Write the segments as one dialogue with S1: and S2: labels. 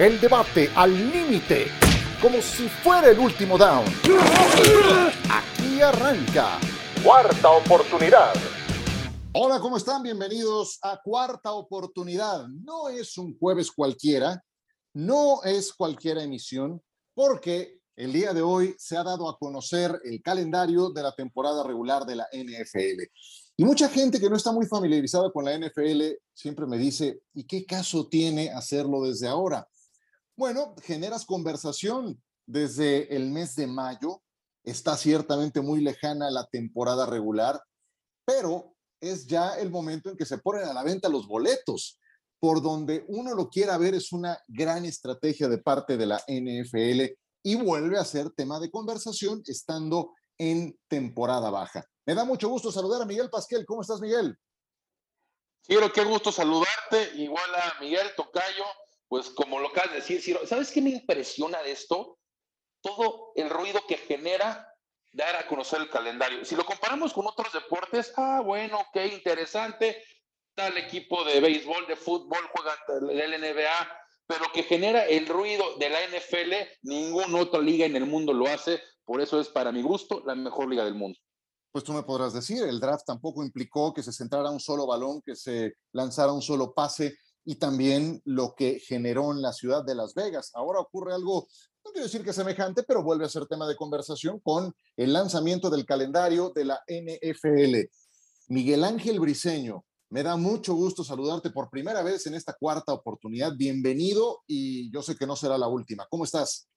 S1: El debate al límite, como si fuera el último down. Aquí arranca. Cuarta oportunidad. Hola, ¿cómo están? Bienvenidos a Cuarta Oportunidad. No es un jueves cualquiera, no es cualquier emisión, porque el día de hoy se ha dado a conocer el calendario de la temporada regular de la NFL. Y mucha gente que no está muy familiarizada con la NFL siempre me dice, ¿y qué caso tiene hacerlo desde ahora? Bueno, generas conversación desde el mes de mayo. Está ciertamente muy lejana la temporada regular, pero es ya el momento en que se ponen a la venta los boletos. Por donde uno lo quiera ver, es una gran estrategia de parte de la NFL y vuelve a ser tema de conversación estando en temporada baja. Me da mucho gusto saludar a Miguel Pasquel. ¿Cómo estás, Miguel?
S2: Ciro, qué gusto saludarte. Igual a Miguel Tocayo, pues como lo acabas de decir, ¿sabes qué me impresiona de esto? Todo el ruido que genera dar a conocer el calendario. Si lo comparamos con otros deportes, ah, bueno, qué interesante, tal equipo de béisbol, de fútbol, juega el NBA, pero que genera el ruido de la NFL, ninguna otra liga en el mundo lo hace, por eso es para mi gusto la mejor liga del mundo.
S1: Pues tú me podrás decir, el draft tampoco implicó que se centrara un solo balón, que se lanzara un solo pase y también lo que generó en la ciudad de Las Vegas. Ahora ocurre algo no quiero decir que semejante, pero vuelve a ser tema de conversación con el lanzamiento del calendario de la NFL. Miguel Ángel Briseño, me da mucho gusto saludarte por primera vez en esta cuarta oportunidad. Bienvenido y yo sé que no será la última. ¿Cómo estás?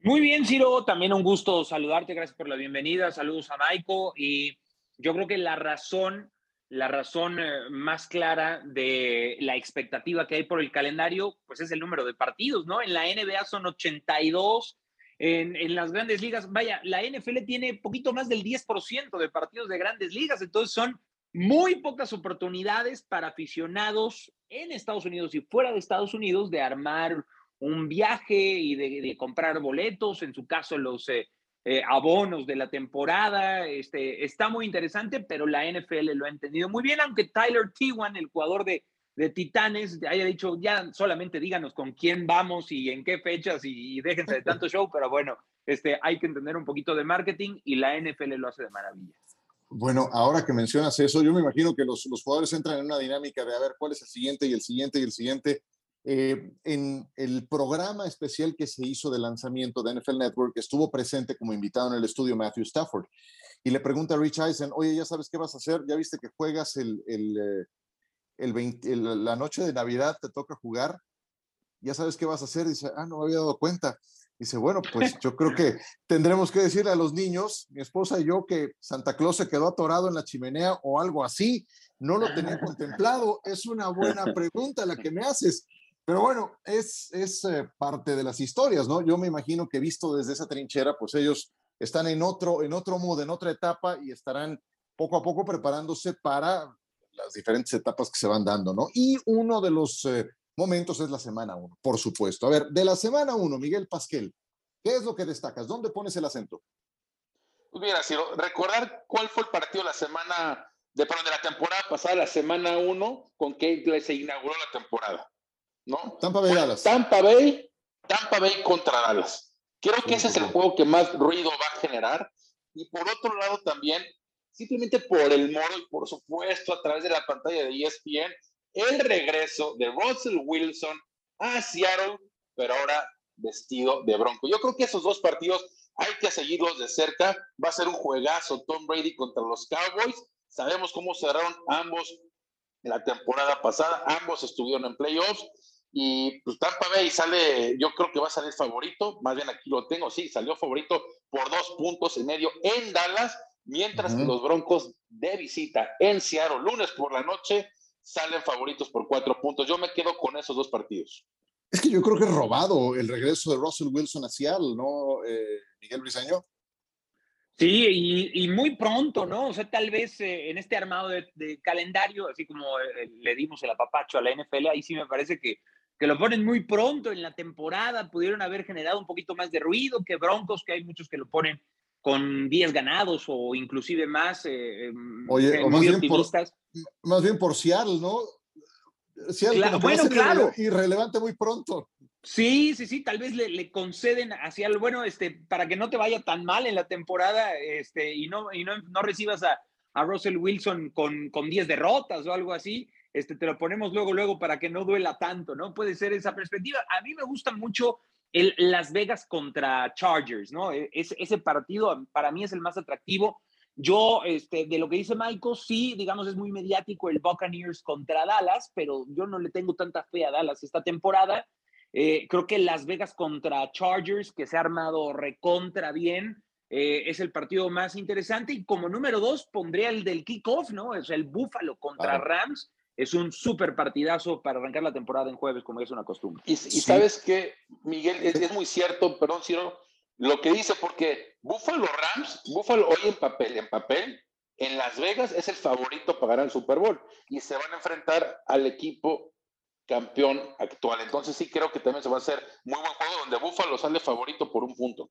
S3: Muy bien, Ciro. También un gusto saludarte. Gracias por la bienvenida. Saludos a Maiko. Y yo creo que la razón la razón eh, más clara de la expectativa que hay por el calendario, pues es el número de partidos, ¿no? En la NBA son 82, en, en las grandes ligas, vaya, la NFL tiene poquito más del 10% de partidos de grandes ligas, entonces son muy pocas oportunidades para aficionados en Estados Unidos y fuera de Estados Unidos de armar un viaje y de, comprar boletos, en su caso los... Eh, eh, abonos de la temporada. Este, está muy interesante, pero la NFL lo ha entendido muy bien, aunque Tyler Tewan, el jugador de, de Titanes, haya dicho, ya solamente díganos con quién vamos y en qué fechas y, déjense de tanto show, pero bueno, este, hay que entender un poquito de marketing y la NFL lo hace de maravilla.
S1: Bueno, ahora que mencionas eso, yo me imagino que los, los jugadores entran en una dinámica de a ver cuál es el siguiente y el siguiente y el siguiente eh, en el programa especial que se hizo de lanzamiento de NFL Network, estuvo presente como invitado en el estudio Matthew Stafford. Y le pregunta a Rich Eisen, oye, ¿ya sabes qué vas a hacer? ¿Ya viste que juegas el, el, eh, la noche de Navidad, te toca jugar? ¿Ya sabes qué vas a hacer? Dice, ah, no me había dado cuenta. Dice, bueno, pues yo creo que tendremos que decirle a los niños, mi esposa y yo, que Santa Claus se quedó atorado en la chimenea o algo así. No lo tenía contemplado. Es una buena pregunta la que me haces. Pero bueno, es, es eh, parte de las historias, ¿no? Yo me imagino que visto desde esa trinchera, pues ellos están en otro, en otro mood, en otra etapa y estarán poco a poco preparándose para las diferentes etapas que se van dando, ¿no? Y uno de los eh, momentos es la semana uno, por supuesto. A ver, de la semana uno, Miguel Pasquel, ¿qué es lo que destacas? ¿Dónde pones el acento?
S2: Pues mira, si recordar cuál fue el partido de la semana, de, perdón, de la temporada pasada, la semana uno, con que se inauguró la temporada. ¿No?
S1: Tampa Bay Dallas.
S2: Tampa Bay, Tampa Bay contra Dallas. Creo que ese es el juego que más ruido va a generar. Y por otro lado también, simplemente por el moro y por supuesto a través de la pantalla de ESPN, el regreso de Russell Wilson a Seattle, pero ahora vestido de bronco. Yo creo que esos dos partidos hay que seguirlos de cerca. Va a ser un juegazo Tom Brady contra los Cowboys. Sabemos cómo cerraron ambos en la temporada pasada. Ambos estuvieron en playoffs y pues Tampa Bay sale, yo creo que va a salir favorito, más bien aquí lo tengo, sí, salió favorito por dos puntos y medio en Dallas, mientras que los Broncos de visita en Seattle, lunes por la noche, salen favoritos por cuatro puntos. Yo me quedo con esos dos partidos.
S1: Es que yo creo que es robado el regreso de Russell Wilson a Seattle, ¿no, eh, Miguel Briseño?
S3: Sí, y, muy pronto, ¿no? O sea, tal vez eh, en este armado de, calendario, así como eh, le dimos el apapacho a la NFL, ahí sí me parece que que lo ponen muy pronto en la temporada, pudieron haber generado un poquito más de ruido que Broncos, que hay muchos que lo ponen con 10 ganados o inclusive más. Eh,
S1: em, Oye, o más, bien por, más bien por Seattle, ¿no?
S3: Seattle bueno, claro.
S1: irrelevante muy pronto.
S3: Sí, sí, sí, tal vez le, conceden hacia el bueno, este, para que no te vaya tan mal en la temporada, este, y no, y no, no recibas a, a Russell Wilson con, con 10 derrotas o algo así, este, te lo ponemos luego, luego para que no duela tanto, ¿no? Puede ser esa perspectiva. A mí me gusta mucho el Las Vegas contra Chargers, ¿no? E, ese, ese partido para mí es el más atractivo. Yo, este, de lo que dice Michael, sí, digamos, es muy mediático el Buccaneers contra Dallas, pero yo no le tengo tanta fe a Dallas esta temporada. Eh, creo que Las Vegas contra Chargers, que se ha armado recontra bien, eh, es el partido más interesante. Y como número dos, pondría el del kickoff, ¿no? Es el Buffalo contra Rams. Es un súper partidazo para arrancar la temporada en jueves, como es una costumbre.
S2: Y, sabes que, Miguel, es, muy cierto, perdón, Ciro, lo que dice, porque Buffalo Rams, Buffalo hoy en papel, en papel, en Las Vegas es el favorito para ganar el Super Bowl y se van a enfrentar al equipo campeón actual. Entonces sí creo que también se va a hacer muy buen juego donde Buffalo sale favorito por un punto.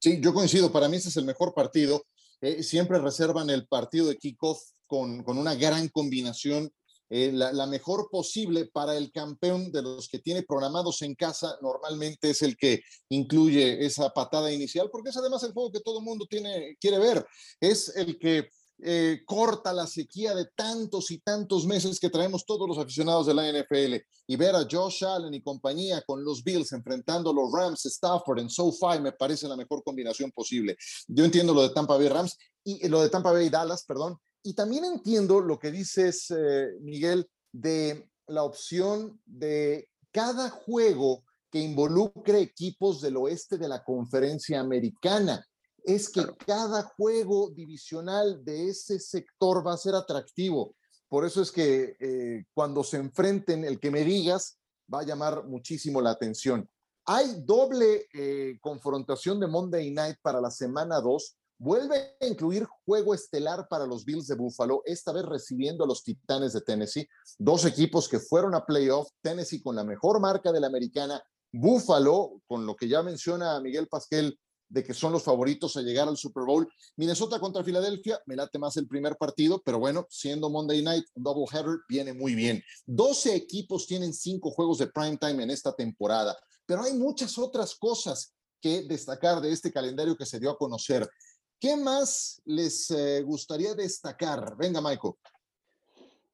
S1: Sí, yo coincido, para mí ese es el mejor partido. Eh, siempre reservan el partido de kickoff con, con una gran combinación, eh, la, mejor posible para el campeón de los que tiene programados en casa. Normalmente es el que incluye esa patada inicial, porque es además el juego que todo el mundo tiene, quiere ver. Es el que eh, corta la sequía de tantos y tantos meses que traemos todos los aficionados de la NFL y ver a Josh Allen y compañía con los Bills enfrentando a los Rams, Stafford en SoFi me parece la mejor combinación posible. Yo entiendo lo de Tampa Bay Rams y eh, lo de Tampa Bay Dallas, perdón, y también entiendo lo que dices, eh, Miguel, de la opción de cada juego que involucre equipos del oeste de la conferencia americana es que cada juego divisional de ese sector va a ser atractivo. Por eso es que eh, cuando se enfrenten, el que me digas va a llamar muchísimo la atención. Hay doble eh, confrontación de Monday Night para la semana 2. Vuelve a incluir juego estelar para los Bills de Buffalo, esta vez recibiendo a los Titanes de Tennessee, dos equipos que fueron a playoff, Tennessee con la mejor marca de la americana, Buffalo, con lo que ya menciona Miguel Pasquel, de que son los favoritos a llegar al Super Bowl. Minnesota contra Filadelfia, me late más el primer partido, pero bueno, siendo Monday Night, un double header, viene muy bien. 12 equipos tienen cinco juegos de prime time en esta temporada, pero hay muchas otras cosas que destacar de este calendario que se dio a conocer. ¿Qué más les eh, gustaría destacar? Venga, Michael.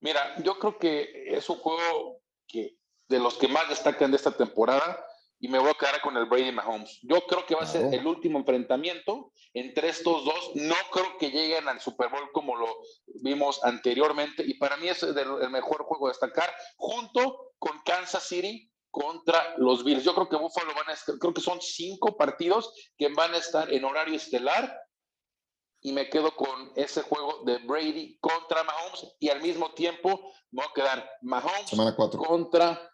S2: Mira, yo creo que es un juego que de los que más destacan de esta temporada y me voy a quedar con el Brady Mahomes. Yo creo que va a ser el último enfrentamiento entre estos dos. No creo que lleguen al Super Bowl como lo vimos anteriormente y para mí es el, mejor juego a destacar junto con Kansas City contra los Bills. Yo creo que Buffalo van a estar, creo que son cinco partidos que van a estar en horario estelar y me quedo con ese juego de Brady contra Mahomes y al mismo tiempo me voy a quedar Mahomes contra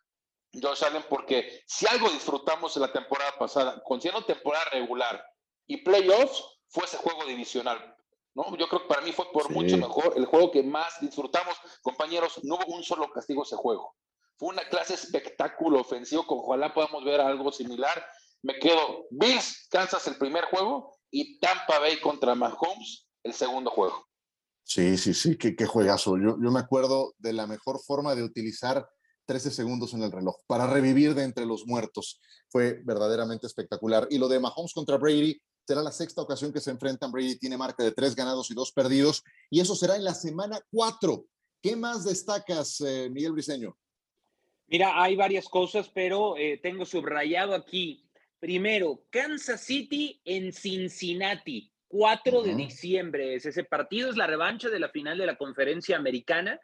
S2: Josh Allen, porque si algo disfrutamos en la temporada pasada, siendo temporada regular y playoffs, fue ese juego divisional. ¿no? Yo creo que para mí fue por mucho mejor el juego que más disfrutamos. Compañeros, no hubo un solo castigo ese juego. Fue una clase espectáculo ofensivo, con ojalá podamos ver algo similar. Me quedo Bills, Kansas el primer juego y Tampa Bay contra Mahomes el segundo juego.
S1: Sí, sí, sí, qué, qué juegazo. Yo, yo me acuerdo de la mejor forma de utilizar 13 segundos en el reloj para revivir de entre los muertos. Fue verdaderamente espectacular. Y lo de Mahomes contra Brady será la sexta ocasión que se enfrentan. Brady tiene marca de tres ganados y dos perdidos. Y eso será en la semana cuatro. ¿Qué más destacas, eh, Miguel Briseño?
S3: Mira, hay varias cosas, pero eh, tengo subrayado aquí. Primero, Kansas City en Cincinnati, 4 de diciembre. Es ese partido, es la revancha de la final de la conferencia americana.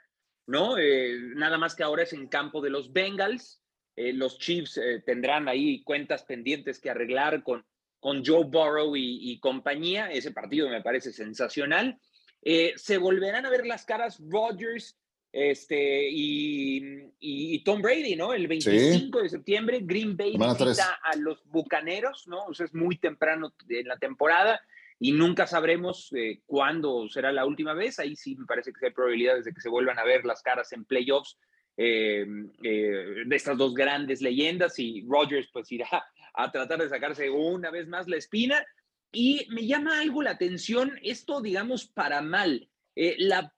S3: ¿no? Eh, nada más que ahora es en campo de los Bengals. Eh, los Chiefs eh, tendrán ahí cuentas pendientes que arreglar con, con Joe Burrow y, compañía. Ese partido me parece sensacional. se volverán a ver las caras Rodgers este, y, Tom Brady, ¿no? El 25 de septiembre, Green Bay visita a los Bucaneros, ¿no? O sea, es muy temprano en la temporada y nunca sabremos eh, cuándo será la última vez. Ahí sí me parece que hay probabilidades de que se vuelvan a ver las caras en playoffs eh, eh, de estas dos grandes leyendas y Rodgers pues irá a tratar de sacarse una vez más la espina. Y me llama algo la atención esto, digamos, para mal, la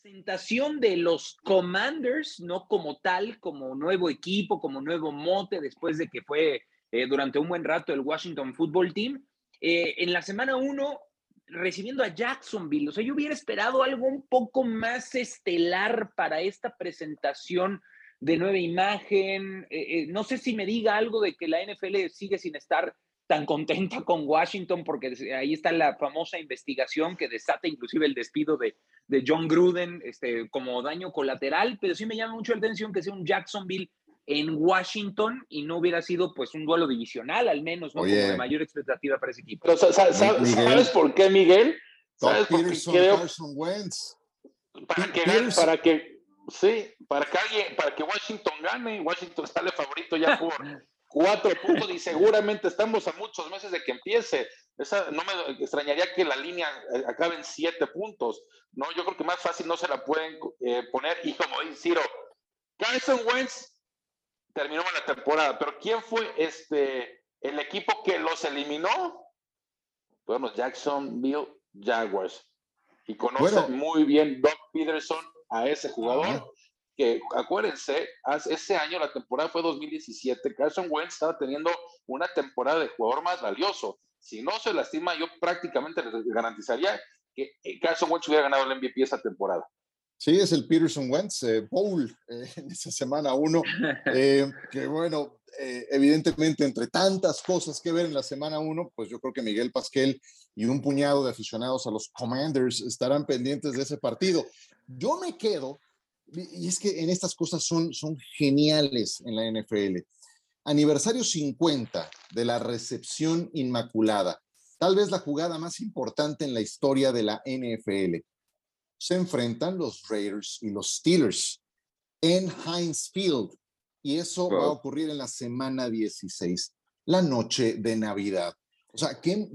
S3: presentación de los Commanders, no como tal, como nuevo equipo, como nuevo mote, después de que fue eh, durante un buen rato el Washington Football Team. Eh, en la semana uno, recibiendo a Jacksonville, o sea, yo hubiera esperado algo un poco más estelar para esta presentación de nueva imagen. Eh, no sé si me diga algo de que la NFL sigue sin estar tan contenta con Washington porque ahí está la famosa investigación que desata inclusive el despido de, de John Gruden este, como daño colateral, pero sí me llama mucho la atención que sea un Jacksonville en Washington y no hubiera sido pues un duelo divisional al menos, ¿no? Como de mayor expectativa para ese equipo.
S2: ¿sabes, por qué, Miguel? ¿Sabes por qué creo? Para que, para que, sí, para que alguien, para que Washington gane, Washington sale favorito ya por cuatro puntos y seguramente estamos a muchos meses de que empiece. Esa, no me extrañaría que la línea eh, acabe en siete puntos. No, yo creo que más fácil no se la pueden eh, poner. Y como dice Ciro, Carson Wentz terminó la temporada, pero ¿quién fue este el equipo que los eliminó? Los Jacksonville Jaguars. Y conoce muy bien Doc Peterson a ese jugador que acuérdense, ese año la temporada fue 2017, Carson Wentz estaba teniendo una temporada de jugador más valioso. Si no se lastima, yo prácticamente les garantizaría que eh, Carson Wentz hubiera ganado el MVP esa temporada.
S1: Sí, es el Peterson Wentz eh, Bowl eh, en esa semana uno, que bueno, evidentemente entre tantas cosas que ver en la semana uno, pues yo creo que Miguel Pasquel y un puñado de aficionados a los Commanders estarán pendientes de ese partido. Yo me quedo y es que en estas cosas son, son geniales en la NFL. Aniversario 50 de la recepción inmaculada, tal vez la jugada más importante en la historia de la NFL. Se enfrentan los Raiders y los Steelers en Heinz Field y eso va a ocurrir en la semana 16, la noche de Navidad. O sea, ¿qué,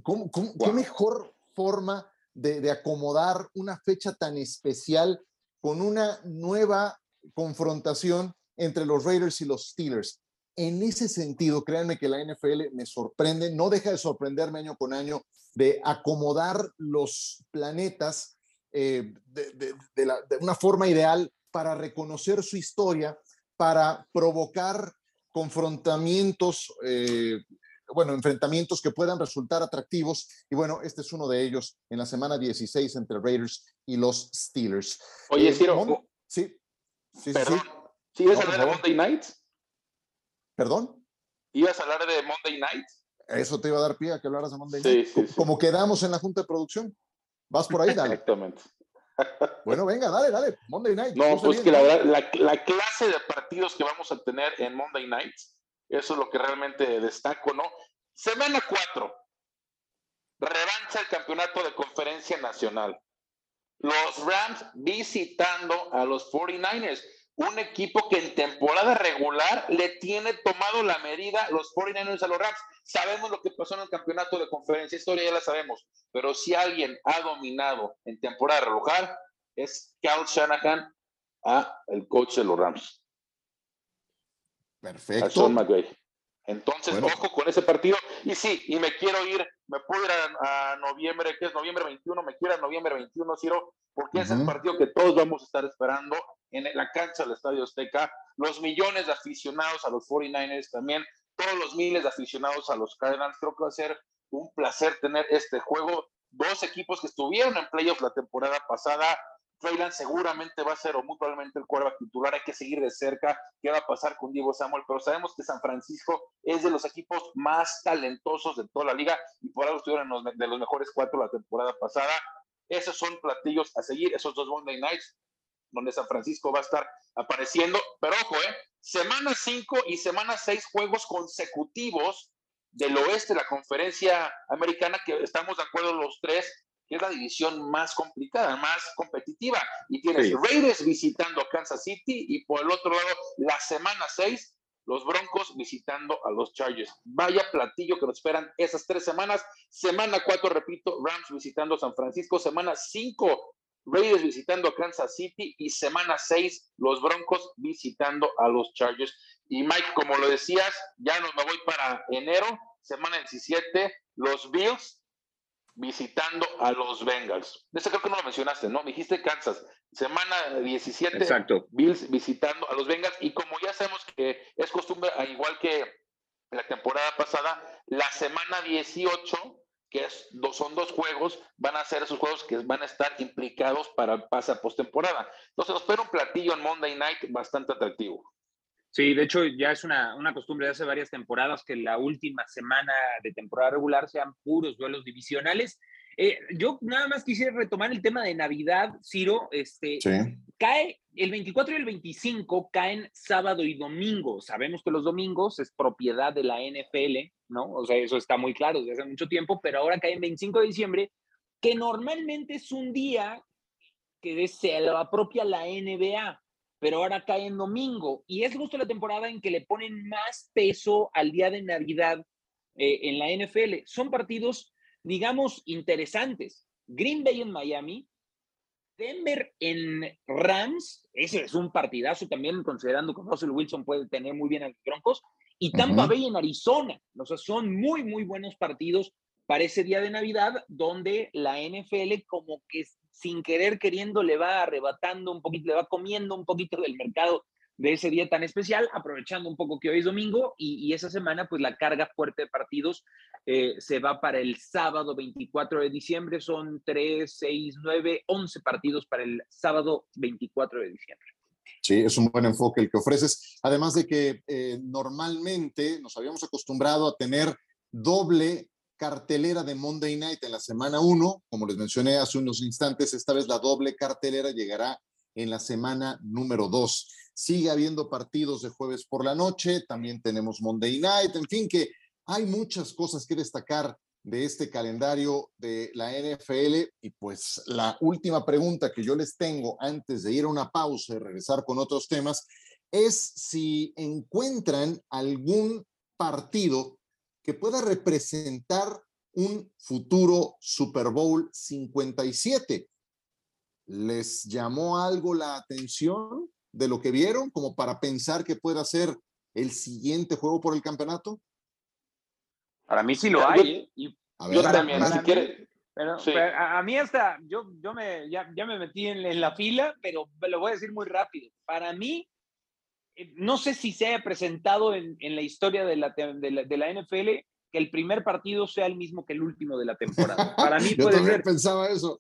S1: qué mejor forma de, de acomodar una fecha tan especial con una nueva confrontación entre los Raiders y los Steelers. En ese sentido, créanme que la NFL me sorprende, no deja de sorprenderme año con año de acomodar los planetas eh, de, una forma ideal para reconocer su historia, para provocar confrontamientos, eh, bueno, enfrentamientos que puedan resultar atractivos. Y bueno, este es uno de ellos en la semana 16 entre Raiders y los Steelers.
S2: Oye, eh, Ciro,
S1: sí,
S2: sí, Perdón, sí. ¿ibas a hablar de Monday Night?
S1: ¿Perdón?
S2: ¿Ibas a hablar de Monday Night?
S1: Eso te iba a dar pie a que hablaras de Monday Night. Sí, sí, Como quedamos en la junta de producción. Vas por ahí, dale.
S2: Exactamente.
S1: Bueno, venga, dale, dale. Monday Night.
S2: No, pues que la verdad, la, la, clase de partidos que vamos a tener en Monday Night, eso es lo que realmente destaco, ¿no? Semana 4. Revancha el campeonato de conferencia nacional. Los Rams visitando a los 49ers, un equipo que en temporada regular le tiene tomado la medida los 49ers a los Rams. Sabemos lo que pasó en el campeonato de conferencia, historia ya la sabemos, pero si alguien ha dominado en temporada regular es Cal Shanahan a el coach de los Rams.
S1: Perfecto. A Sean
S2: McVay. Entonces, ojo con ese partido. Y sí, y me quiero ir, me puedo ir a, noviembre, que es noviembre 21, me quiero ir a noviembre 21, Ciro, porque es el partido que todos vamos a estar esperando en la cancha del Estadio Azteca. Los millones de aficionados a los 49ers también, todos los miles de aficionados a los Cardinals. Creo que va a ser un placer tener este juego. Dos equipos que estuvieron en playoffs la temporada pasada, Trey seguramente va a ser o muy probablemente el quarterback titular. Hay que seguir de cerca qué va a pasar con Diego Samuel, pero sabemos que San Francisco es de los equipos más talentosos de toda la liga y por algo estuvieron de los mejores cuatro la temporada pasada. Esos son platillos a seguir, esos dos Monday Nights, donde San Francisco va a estar apareciendo. Pero ojo, ¿eh? Semana 5 y semana 6 juegos consecutivos del oeste de la conferencia americana, que estamos de acuerdo los tres que es la división más complicada, más competitiva. Y tienes Raiders visitando a Kansas City y por el otro lado, la semana 6, los Broncos visitando a los Chargers. Vaya platillo que nos esperan esas tres semanas. Semana 4, repito, Rams visitando a San Francisco. Semana 5, Raiders visitando a Kansas City. Y semana 6, los Broncos visitando a los Chargers. Y Mike, como lo decías, ya nos me voy para enero, semana 17, los Bills visitando a los Bengals. Ese creo que no lo mencionaste, ¿no? Dijiste Kansas. Semana 17,
S3: Exacto.
S2: Bills visitando a los Bengals. Y como ya sabemos que es costumbre, igual que la temporada pasada, la semana 18, que es, son dos juegos, van a ser esos juegos que van a estar implicados para el pase a postemporada. Entonces nos espera un platillo en Monday Night bastante atractivo.
S3: Sí, de hecho ya es una, una, costumbre de hace varias temporadas que la última semana de temporada regular sean puros duelos divisionales. Eh, yo nada más quisiera retomar el tema de Navidad, Ciro. Este, Cae el 24 y el 25, caen sábado y domingo. Sabemos que los domingos es propiedad de la NFL, ¿no? O sea, eso está muy claro desde hace mucho tiempo, pero ahora cae el 25 de diciembre, que normalmente es un día que se lo apropia la NBA pero ahora cae en domingo y es justo la temporada en que le ponen más peso al día de Navidad eh, en la NFL. Son partidos, digamos, interesantes. Green Bay en Miami, Denver en Rams, ese es un partidazo también, considerando que Russell Wilson puede tener muy bien a los Broncos, y Tampa Bay en Arizona. O sea, son muy, muy buenos partidos para ese día de Navidad, donde la NFL como que sin querer queriendo le va arrebatando un poquito, le va comiendo un poquito del mercado de ese día tan especial, aprovechando un poco que hoy es domingo y, esa semana pues la carga fuerte de partidos eh, se va para el sábado 24 de diciembre, son 3, 6, 9, 11 partidos para el sábado 24 de diciembre.
S1: Sí, es un buen enfoque el que ofreces, además de que eh, normalmente nos habíamos acostumbrado a tener doble cartelera de Monday Night en la semana 1. Como les mencioné hace unos instantes, esta vez la doble cartelera llegará en la semana número 2. Sigue habiendo partidos de jueves por la noche, también tenemos Monday Night, en fin, que hay muchas cosas que destacar de este calendario de la NFL. Y pues la última pregunta que yo les tengo antes de ir a una pausa y regresar con otros temas es si encuentran algún partido que pueda representar un futuro Super Bowl 57. ¿Les llamó algo la atención de lo que vieron como para pensar que pueda ser el siguiente juego por el campeonato?
S3: Para mí sí lo hay.
S2: ¿eh? yo también, si quiere.
S3: Pero, a, mí hasta, yo, yo me, ya, ya me metí en, la fila, pero lo voy a decir muy rápido. Para mí, eh, no sé si se haya presentado en, en la historia de la, de la, de la NFL que el primer partido sea el mismo que el último de la temporada. Para mí puede ser.
S1: pensaba eso.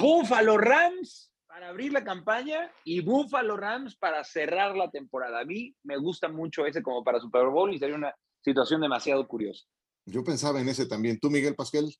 S3: Buffalo Rams para abrir la campaña y Buffalo Rams para cerrar la temporada. A mí me gusta mucho ese como para Super Bowl y sería una situación demasiado curiosa.
S1: Yo pensaba en ese también. ¿Tú, Miguel Pasquel?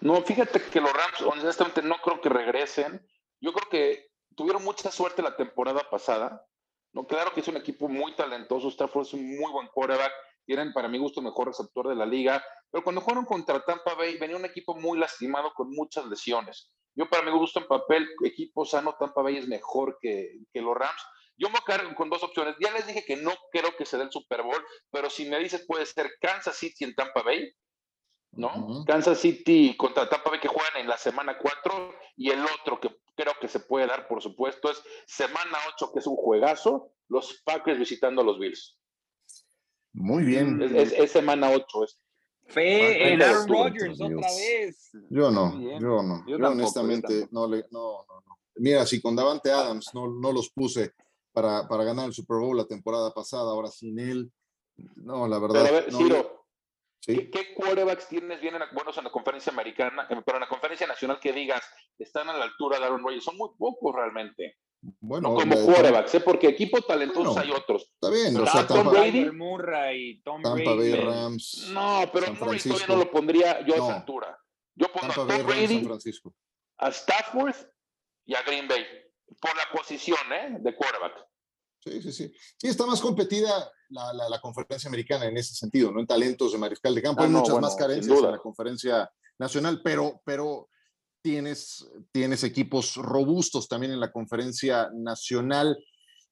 S2: No, fíjate que los Rams, honestamente, no creo que regresen. Yo creo que tuvieron mucha suerte la temporada pasada. No, claro que es un equipo muy talentoso. Stafford es un muy buen quarterback. Tienen, para mi gusto, mejor receptor de la liga. Pero cuando jugaron contra Tampa Bay, venía un equipo muy lastimado con muchas lesiones. Yo, para mi gusto, en papel, equipo sano, Tampa Bay es mejor que, que los Rams. Yo me cargo con dos opciones. Ya les dije que no creo que se dé el Super Bowl, pero si me dices puede ser Kansas City en Tampa Bay, ¿no? Kansas City contra Tampa Bay que juegan en la semana 4 y el otro que creo que se puede dar, por supuesto, es semana 8, que es un juegazo, los Packers visitando a los Bills.
S1: Muy bien.
S2: Es, semana 8. Es.
S3: Fe en Aaron Rodgers otra vez.
S1: Yo no, yo no. Yo, honestamente no le. No, no, no. Mira, si con Davante Adams no, no los puse para, para ganar el Super Bowl la temporada pasada, ahora sin él. No, la verdad.
S2: Pero a ver, Ciro, ¿qué, ¿qué, quarterbacks tienes bien en, buenos en la conferencia americana, eh, pero en la conferencia nacional que digas están a la altura de Aaron Rodgers? Son muy pocos realmente. Bueno, como quarterbacks, ¿eh? porque equipos talentosos hay otros.
S1: Está bien,
S2: o sea, Tom Brady,
S3: Murray, Tom
S1: Tampa Bay Rams.
S2: No, pero Murray todavía no lo pondría yo a esa altura. Yo pongo a Tom Brady, a Stafford y a Green Bay por la posición ¿eh? de quarterback.
S1: Sí, sí, sí. Sí, está más competida la, la, conferencia americana en ese sentido, ¿no? En talentos de mariscal de campo. Ah, hay muchas más carencias en la conferencia nacional, pero, pero tienes, tienes equipos robustos también en la conferencia nacional,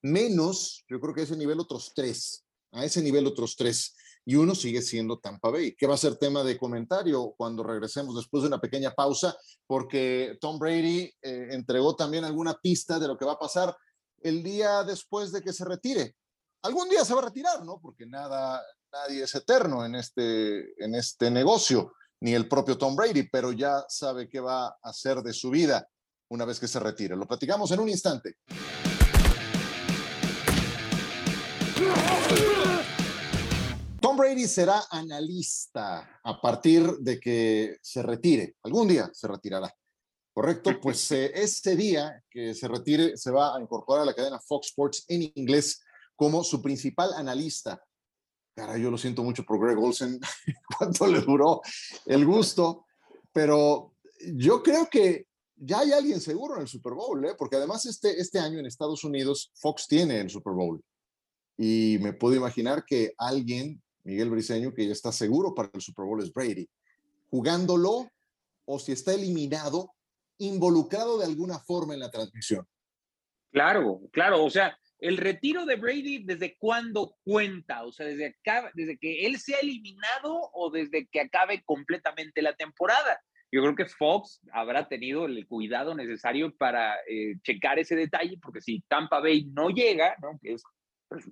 S1: menos, yo creo que a ese nivel otros tres, a ese nivel otros tres, y uno sigue siendo Tampa Bay, que va a ser tema de comentario cuando regresemos después de una pequeña pausa, porque Tom Brady eh, entregó también alguna pista de lo que va a pasar el día después de que se retire. Algún día se va a retirar, ¿no? Porque nada, nadie es eterno en este, en este negocio ni el propio Tom Brady, pero ya sabe qué va a hacer de su vida una vez que se retire. Lo platicamos en un instante. Tom Brady será analista a partir de que se retire. Algún día se retirará. ¿Correcto? Pues eh, este día que se retire se va a incorporar a la cadena Fox Sports en inglés como su principal analista. Cara, yo lo siento mucho por Greg Olsen, cuánto le duró el gusto, pero yo creo que ya hay alguien seguro en el Super Bowl, ¿eh? porque además este, este año en Estados Unidos Fox tiene el Super Bowl. Y me puedo imaginar que alguien Miguel Briseño, que ya está seguro para el Super Bowl es Brady. Jugándolo o si está eliminado, involucrado de alguna forma en la transmisión.
S3: Claro, claro, o sea, el retiro de Brady, ¿desde cuándo cuenta? O sea, desde, que él sea eliminado o desde que acabe completamente la temporada. Yo creo que Fox habrá tenido el cuidado necesario para eh, checar ese detalle, porque si Tampa Bay no llega, ¿no? que es pues,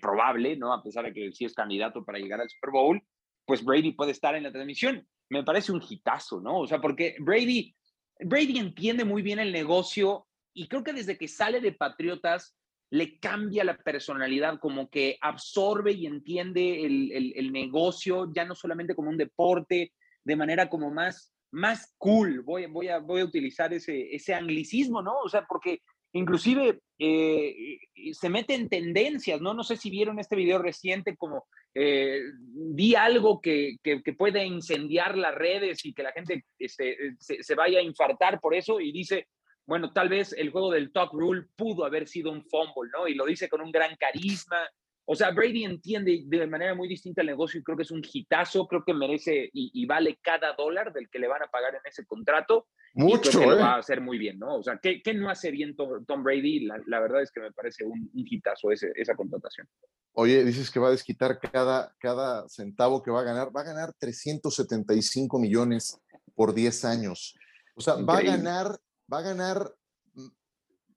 S3: probable, ¿no? A pesar de que sí es candidato para llegar al Super Bowl, pues Brady puede estar en la transmisión. Me parece un hitazo, ¿no? O sea, porque Brady, Brady entiende muy bien el negocio y creo que desde que sale de Patriotas le cambia la personalidad, como que absorbe y entiende el, el, negocio ya no solamente como un deporte, de manera como más, más cool. Voy, voy, a, voy a utilizar ese, ese anglicismo, ¿no? O sea, porque inclusive eh, se mete en tendencias, ¿no? No sé si vieron este video reciente como eh, di algo que, que, puede incendiar las redes y que la gente este, se, vaya a infartar por eso y dice, bueno, tal vez el juego del talk rule pudo haber sido un fumble, ¿no? Y lo dice con un gran carisma, o sea, Brady entiende de manera muy distinta el negocio y creo que es un hitazo, creo que merece y, vale cada dólar del que le van a pagar en ese contrato.
S1: Mucho,
S3: y lo va a hacer muy bien, ¿no? O sea, ¿qué, qué no hace bien Tom, Brady? La, verdad es que me parece un, un hitazo ese, esa contratación.
S1: Oye, dices que va a desquitar cada, cada centavo que va a ganar. Va a ganar 375 millones por 10 años. O sea, va a ganar, va a ganar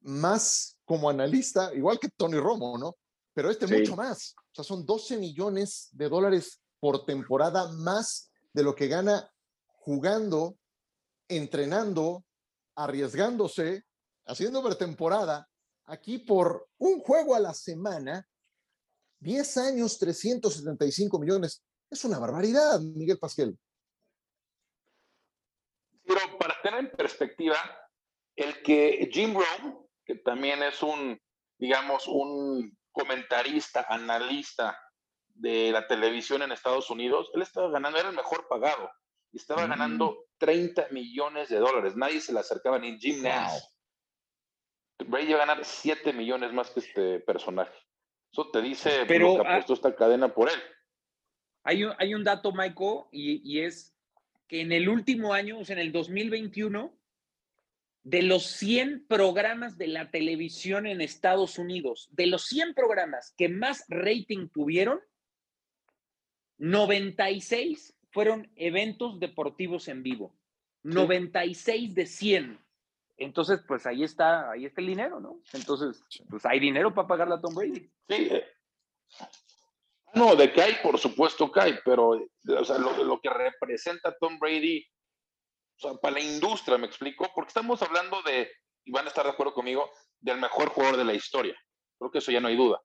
S1: más como analista, igual que Tony Romo, ¿no? Pero este mucho más. O sea, son 12 millones de dólares por temporada más de lo que gana jugando, entrenando, arriesgándose, haciendo pretemporada, aquí por un juego a la semana, 10 años, 375 millones. Es una barbaridad, Miguel Pasquel.
S2: Pero para tener en perspectiva, el que Jim Brown, que también es un, digamos, un comentarista, analista de la televisión en Estados Unidos, él estaba ganando, era el mejor pagado, y estaba mm. ganando 30 millones de dólares. Nadie se le acercaba ni Jim Nance. Brady a ganar 7 millones más que este personaje. Eso te dice Pero, que ha esta cadena por él.
S3: Hay un, hay un dato, Michael, y, y es que en el último año, o sea, en el 2021, de los 100 programas de la televisión en Estados Unidos, de los 100 programas que más rating tuvieron, 96 fueron eventos deportivos en vivo. 96 de 100. Entonces, pues ahí está, ahí está el dinero, ¿no? Entonces, pues hay dinero para pagarle a Tom Brady.
S2: Sí. No, de que hay, por supuesto que hay, pero o sea, lo, lo que representa Tom Brady o sea, para la industria, me explico, porque estamos hablando de, y van a estar de acuerdo conmigo, del mejor jugador de la historia. Creo que eso ya no hay duda.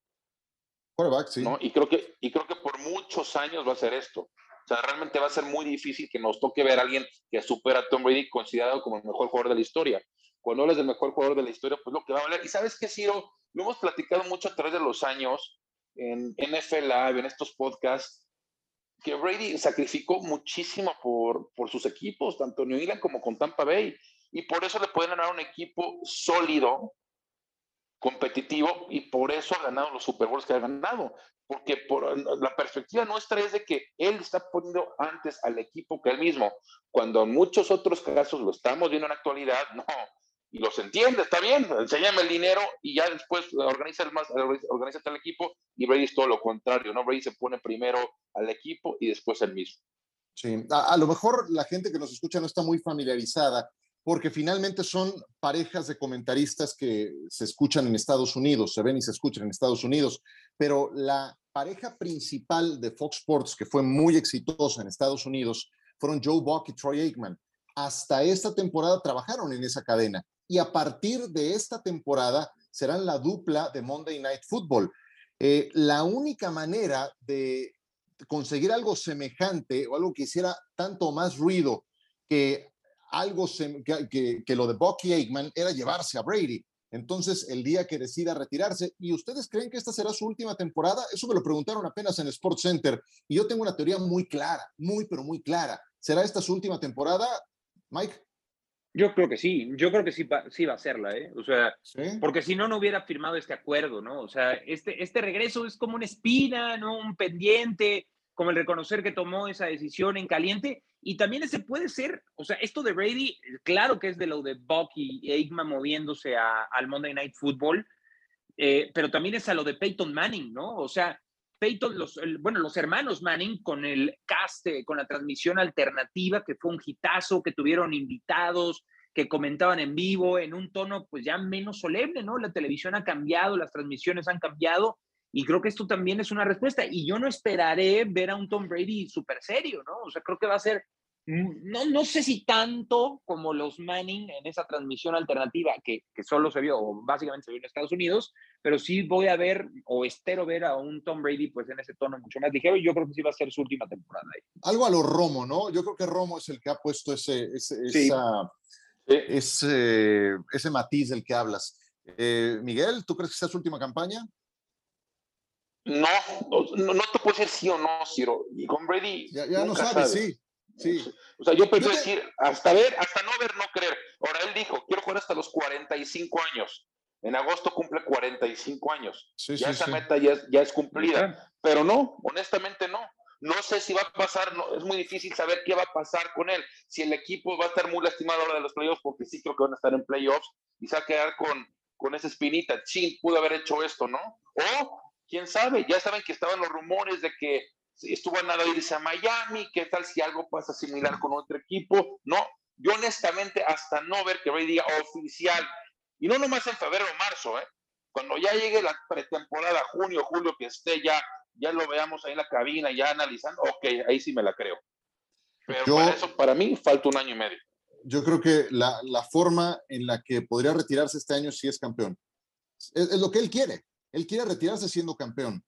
S1: sí.
S2: Y, creo que, y creo que por muchos años va a ser esto. O sea, realmente va a ser muy difícil que nos toque ver a alguien que supera a Tom Brady considerado como el mejor jugador de la historia. Cuando hablas del mejor jugador de la historia, pues lo que va a valer. Y sabes qué, Ciro, lo hemos platicado mucho a través de los años en NFL Live, en estos podcasts, que Brady sacrificó muchísimo por, por sus equipos, tanto New England como con Tampa Bay, y por eso le pueden ganar un equipo sólido, competitivo, y por eso ha ganado los Super Bowls que ha ganado. Porque por, la perspectiva nuestra es de que él está poniendo antes al equipo que él mismo, cuando en muchos otros casos lo estamos viendo en la actualidad, no, los entiende, está bien, enséñame el dinero y ya después organiza el más, organiza el equipo y Brady es todo lo contrario, ¿no? Brady se pone primero al equipo y después el mismo.
S1: Sí, a, lo mejor la gente que nos escucha no está muy familiarizada porque finalmente son parejas de comentaristas que se escuchan en Estados Unidos, se ven y se escuchan en Estados Unidos, pero la pareja principal de Fox Sports que fue muy exitosa en Estados Unidos fueron Joe Buck y Troy Aikman. Hasta esta temporada trabajaron en esa cadena y a partir de esta temporada serán la dupla de Monday Night Football. Eh, la única manera de conseguir algo semejante o algo que hiciera tanto más ruido que algo que, lo de Bucky Aikman era llevarse a Brady. Entonces, el día que decida retirarse, ¿y ustedes creen que esta será su última temporada? Eso me lo preguntaron apenas en Sports Center y yo tengo una teoría muy clara, muy, pero muy clara. ¿Será esta su última temporada, Mike?
S3: Yo creo que sí, yo creo que sí va, sí va a serla, ¿eh? O sea, porque si no, no hubiera firmado este acuerdo, ¿no? O sea, este, este regreso es como una espina, ¿no? Un pendiente, como el reconocer que tomó esa decisión en caliente. Y también ese puede ser, o sea, esto de Brady, claro que es de lo de Buck y Aikman moviéndose al Monday Night Football, eh, pero también es a lo de Peyton Manning, ¿no? O sea, Peyton, los, bueno, los hermanos Manning con el cast, eh, con la transmisión alternativa, que fue un hitazo, que tuvieron invitados, que comentaban en vivo, en un tono pues ya menos solemne, ¿no? La televisión ha cambiado, las transmisiones han cambiado, y creo que esto también es una respuesta. Y yo no esperaré ver a un Tom Brady súper serio, ¿no? O sea, creo que va a ser no, no sé si tanto como los Manning en esa transmisión alternativa que, que, solo se vio, o básicamente se vio en Estados Unidos, pero sí voy a ver o espero ver a un Tom Brady pues en ese tono mucho más ligero y yo creo que sí va a ser su última temporada ahí.
S1: Algo a lo Romo, ¿no? Yo creo que Romo es el que ha puesto ese, ese, esa, ese, ese matiz del que hablas. Eh, Miguel, ¿tú crees que sea su última campaña?
S2: No, no, no, te puedo decir sí o no, Ciro. Y con Brady.
S1: Ya, ya no sabes, sí. Sí.
S2: O sea, yo prefiero decir, hasta ver, hasta no ver, no creer. Ahora él dijo, quiero jugar hasta los 45 años. En agosto cumple 45 años. ya esa meta ya es, ya es cumplida. Pero no, honestamente no. No sé si va a pasar, no, es muy difícil saber qué va a pasar con él. Si el equipo va a estar muy lastimado ahora de los playoffs, porque sí creo que van a estar en playoffs, y se va a quedar con, con esa espinita. Chin, pudo haber hecho esto, ¿no? O, quién sabe, ya saben que estaban los rumores de que estuvo a nada irse a Miami, qué tal si algo pasa similar con otro equipo. No, yo honestamente hasta no ver que Brady diga oficial, y no nomás en febrero o marzo, ¿eh? cuando ya llegue la pretemporada, junio, julio, que esté ya, ya lo veamos ahí en la cabina, ya analizando, ok, ahí sí me la creo. Pero para eso, para mí, falta un año y medio.
S1: Yo creo que la, la forma en la que podría retirarse este año si es campeón. es lo que él quiere. Él quiere retirarse siendo campeón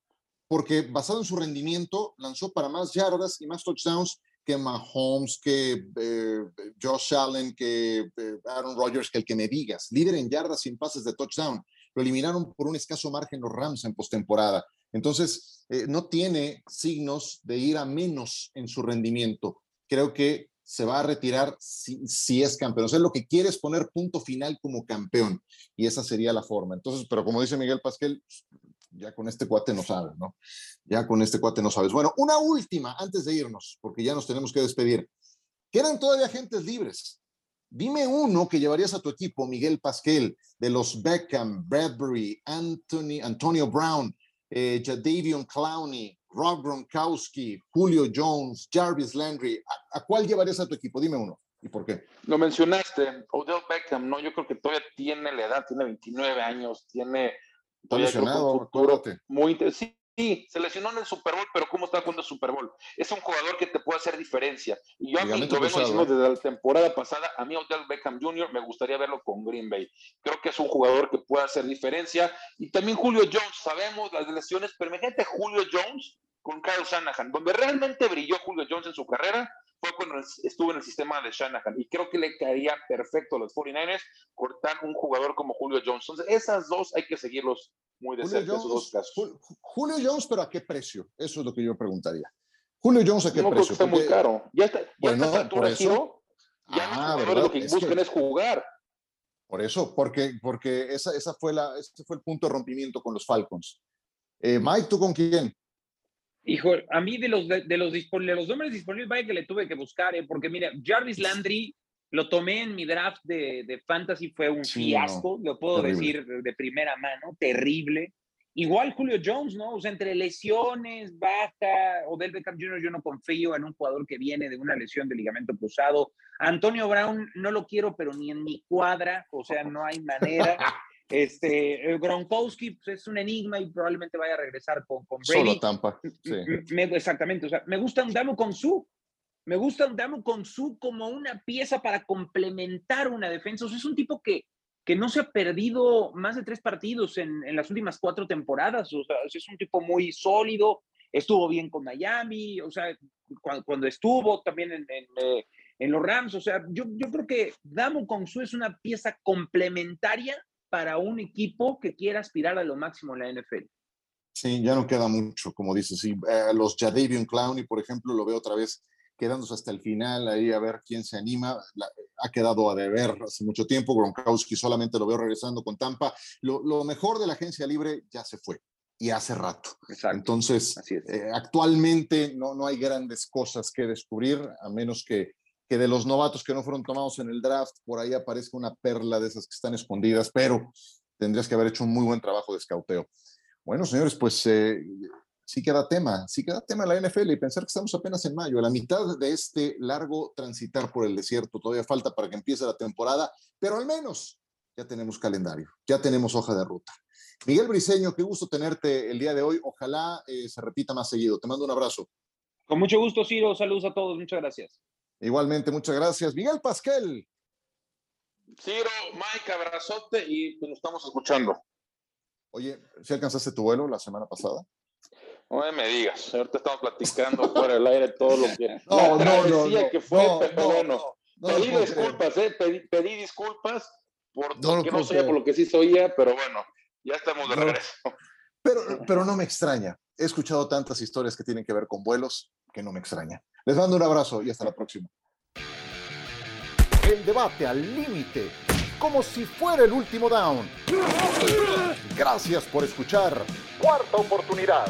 S1: porque basado en su rendimiento lanzó para más yardas y más touchdowns que Mahomes, que eh, Josh Allen, que eh, Aaron Rodgers, que el que me digas. Líder en yardas sin pases de touchdown. Lo eliminaron por un escaso margen los Rams en postemporada. Entonces, eh, no tiene signos de ir a menos en su rendimiento. Creo que se va a retirar si, si, es campeón. O sea, lo que quiere es poner punto final como campeón y esa sería la forma. Entonces, pero como dice Miguel Pasquel, ya con este cuate no sabes, ¿no? Ya con este cuate no sabes. Bueno, una última antes de irnos, porque ya nos tenemos que despedir. Quedan todavía agentes libres. Dime uno que llevarías a tu equipo, Miguel Pasquel, de los Beckham, Bradbury, Anthony, Antonio Brown, eh, Jadavion Clowney, Rob Gronkowski, Julio Jones, Jarvis Landry. ¿A, ¿A, cuál llevarías a tu equipo? Dime uno. ¿Y por qué?
S2: Lo mencionaste, Odell Beckham, ¿no? Yo creo que todavía tiene la edad, tiene 29 años, tiene
S1: Está lesionado,
S2: muy sí, sí, se lesionó en el Super Bowl, pero ¿cómo está jugando el Super Bowl? Es un jugador que te puede hacer diferencia. Y yo a mí lo vengo diciendo ¿eh? desde la temporada pasada, a mí Odell Beckham Jr. me gustaría verlo con Green Bay. Creo que es un jugador que puede hacer diferencia. Y también Julio Jones, sabemos las lesiones, pero imagínate Julio Jones con Kyle Shanahan, donde realmente brilló Julio Jones en su carrera fue cuando estuvo en el sistema de Shanahan y creo que le caería perfecto a los 49ers cortar un jugador como Julio Jones. Entonces, esas dos hay que seguirlos muy de cerca, esos dos casos.
S1: Julio Jones, pero ¿a qué precio? Eso es lo que yo preguntaría. Julio Jones, ¿a qué
S2: no,
S1: precio?
S2: Está muy caro. Ya está, ya bueno, está por eso. ya ah, no lo que buscan es jugar.
S1: Por eso, porque, porque esa, esa fue la, ese fue el punto de rompimiento con los Falcons. Eh, Mike, ¿tú con quién?
S3: Hijo, a mí de los, de, los, de los nombres disponibles, vaya que le tuve que buscar, ¿eh? porque mira, Jarvis Landry lo tomé en mi draft de, de fantasy, fue un fiasco, lo puedo decir de primera mano, terrible. Igual Julio Jones, ¿no? O sea, entre lesiones, baja, Odell Beckham Jr., yo no confío en un jugador que viene de una lesión de ligamento cruzado. Antonio Brown no lo quiero, pero ni en mi cuadra, o sea, no hay manera. Este, Gronkowski pues, es un enigma y probablemente vaya a regresar con, con Brady.
S1: Solo Tampa.
S3: Sí. Me, exactamente. O sea, me gusta un Damo con su. me gusta Damo con su como una pieza para complementar una defensa. O sea, es un tipo que, que no se ha perdido más de tres partidos en, en las últimas cuatro temporadas. O sea, es un tipo muy sólido, estuvo bien con Miami, o sea, cuando, estuvo también en, eh, en, los Rams. O sea, yo, yo creo que Damo Su es una pieza complementaria para un equipo que quiera aspirar a lo máximo en la NFL.
S1: Sí, ya no queda mucho, como dices. Sí, eh, los Jadavion Clowney, por ejemplo, lo veo otra vez quedándose hasta el final ahí a ver quién se anima. ha quedado a deber hace mucho tiempo. Gronkowski solamente lo veo regresando con Tampa. Lo, mejor de la agencia libre ya se fue y hace rato. Entonces, eh, actualmente no, no hay grandes cosas que descubrir, a menos que, que de los novatos que no fueron tomados en el draft, por ahí aparezca una perla de esas que están escondidas, pero tendrías que haber hecho un muy buen trabajo de escauteo. Bueno, señores, pues eh, sí queda tema, sí queda tema la NFL y pensar que estamos apenas en mayo, a la mitad de este largo transitar por el desierto. Todavía falta para que empiece la temporada, pero al menos ya tenemos calendario, ya tenemos hoja de ruta. Miguel Briseño, qué gusto tenerte el día de hoy. Ojalá eh, se repita más seguido. Te mando un abrazo.
S3: Con mucho gusto, Ciro. Saludos a todos. Muchas gracias.
S1: Igualmente, muchas gracias. Miguel Pasquel.
S2: Ciro, Mike, abrazote y nos estamos escuchando.
S1: Oye, ¿si alcanzaste tu vuelo la semana pasada?
S2: No me digas, ahorita estamos platicando fuera del aire todo lo que. No, no, no, que fue, pero bueno. pedí disculpas, eh, pedí, disculpas por que no sé por lo que sí se oía, pero bueno, ya estamos de regreso.
S1: Pero, pero no me extraña. He escuchado tantas historias que tienen que ver con vuelos que no me extraña. Les mando un abrazo y hasta la próxima.
S4: El debate al límite como si fuera el último down. Gracias por escuchar. Cuarta oportunidad.